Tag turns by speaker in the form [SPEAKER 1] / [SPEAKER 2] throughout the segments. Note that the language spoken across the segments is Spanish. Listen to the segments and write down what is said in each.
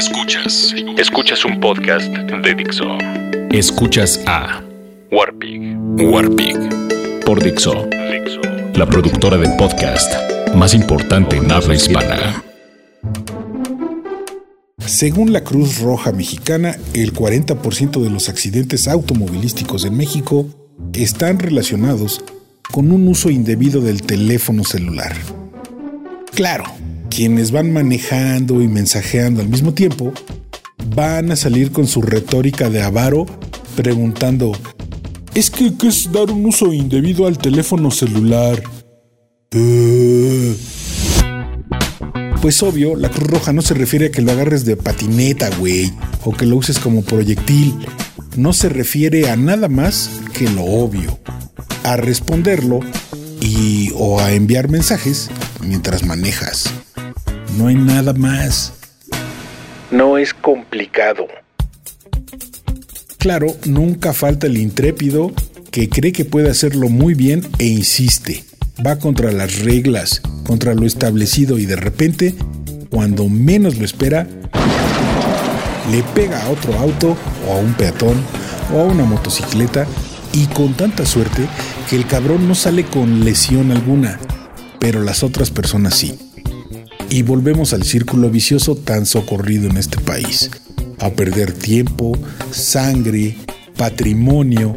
[SPEAKER 1] Escuchas. Escuchas un podcast de Dixo. Escuchas a Warpig. Warpig. Por Dixo. La productora de podcast más importante en habla hispana.
[SPEAKER 2] Según la Cruz Roja Mexicana, el 40% de los accidentes automovilísticos en México están relacionados con un uso indebido del teléfono celular. Claro, quienes van manejando y mensajeando al mismo tiempo van a salir con su retórica de avaro preguntando, ¿es que es dar un uso indebido al teléfono celular? Eh. Pues obvio, la Cruz Roja no se refiere a que lo agarres de patineta, güey, o que lo uses como proyectil. No se refiere a nada más que lo obvio. A responderlo y o a enviar mensajes mientras manejas. No hay nada más. No es complicado. Claro, nunca falta el intrépido que cree que puede hacerlo muy bien e insiste. Va contra las reglas, contra lo establecido y de repente, cuando menos lo espera, le pega a otro auto o a un peatón o a una motocicleta y con tanta suerte que el cabrón no sale con lesión alguna, pero las otras personas sí. Y volvemos al círculo vicioso tan socorrido en este país, a perder tiempo, sangre, patrimonio,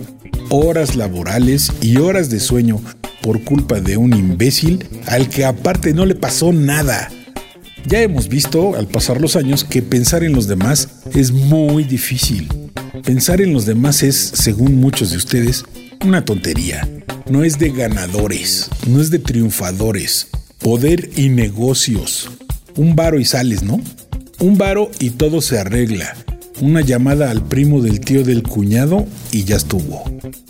[SPEAKER 2] horas laborales y horas de sueño por culpa de un imbécil al que aparte no le pasó nada. Ya hemos visto al pasar los años que pensar en los demás es muy difícil. Pensar en los demás es, según muchos de ustedes, una tontería. No es de ganadores, no es de triunfadores. Poder y negocios. Un varo y sales, ¿no? Un varo y todo se arregla. Una llamada al primo del tío del cuñado y ya estuvo.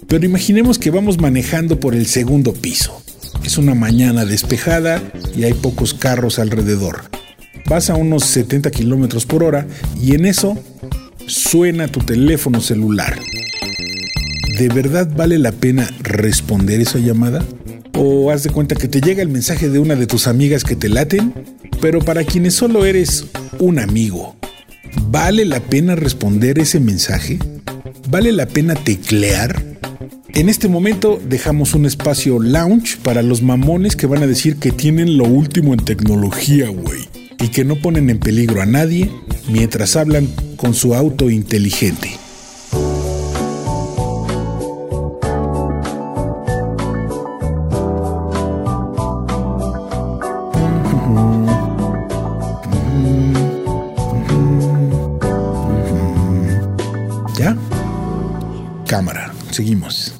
[SPEAKER 2] Pero imaginemos que vamos manejando por el segundo piso. Es una mañana despejada y hay pocos carros alrededor. Vas a unos 70 kilómetros por hora y en eso suena tu teléfono celular. ¿De verdad vale la pena responder esa llamada? ¿O haz de cuenta que te llega el mensaje de una de tus amigas que te laten? Pero para quienes solo eres un amigo, ¿vale la pena responder ese mensaje? ¿Vale la pena teclear? En este momento dejamos un espacio lounge para los mamones que van a decir que tienen lo último en tecnología, güey, y que no ponen en peligro a nadie mientras hablan con su auto inteligente. Cámara, seguimos.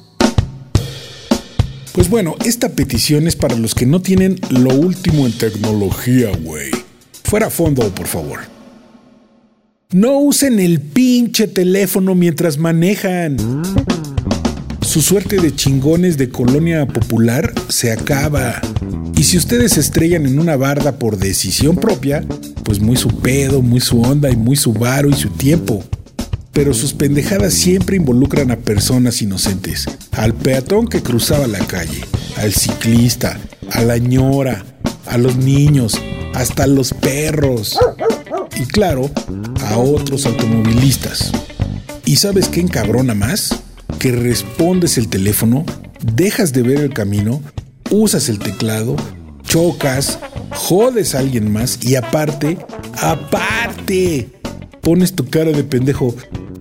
[SPEAKER 2] Pues bueno, esta petición es para los que no tienen lo último en tecnología, güey. Fuera a fondo, por favor. No usen el pinche teléfono mientras manejan. Su suerte de chingones de colonia popular se acaba. Y si ustedes se estrellan en una barda por decisión propia, pues muy su pedo, muy su onda y muy su varo y su tiempo pero sus pendejadas siempre involucran a personas inocentes, al peatón que cruzaba la calle, al ciclista, a la ñora, a los niños, hasta a los perros y claro, a otros automovilistas. ¿Y sabes qué encabrona más? Que respondes el teléfono, dejas de ver el camino, usas el teclado, chocas, jodes a alguien más y aparte, aparte, pones tu cara de pendejo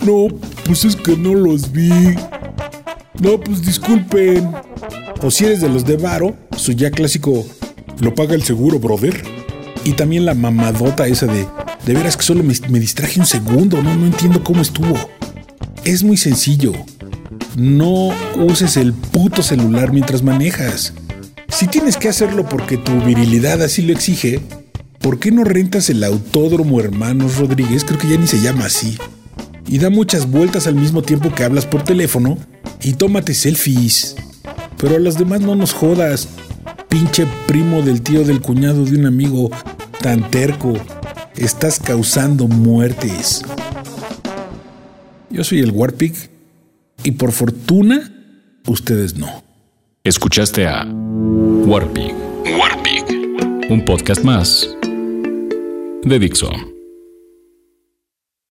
[SPEAKER 2] no, pues es que no los vi. No, pues disculpen. O si eres de los de Varo, su ya clásico, lo paga el seguro, brother. Y también la mamadota esa de, de veras que solo me, me distraje un segundo, no, no entiendo cómo estuvo. Es muy sencillo. No uses el puto celular mientras manejas. Si tienes que hacerlo porque tu virilidad así lo exige, ¿por qué no rentas el Autódromo Hermanos Rodríguez? Creo que ya ni se llama así y da muchas vueltas al mismo tiempo que hablas por teléfono y tómate selfies. Pero a los demás no nos jodas, pinche primo del tío del cuñado de un amigo tan terco. Estás causando muertes. Yo soy el Warpig y por fortuna ustedes no.
[SPEAKER 1] Escuchaste a Warpig. Warpig. Un podcast más de Dixon.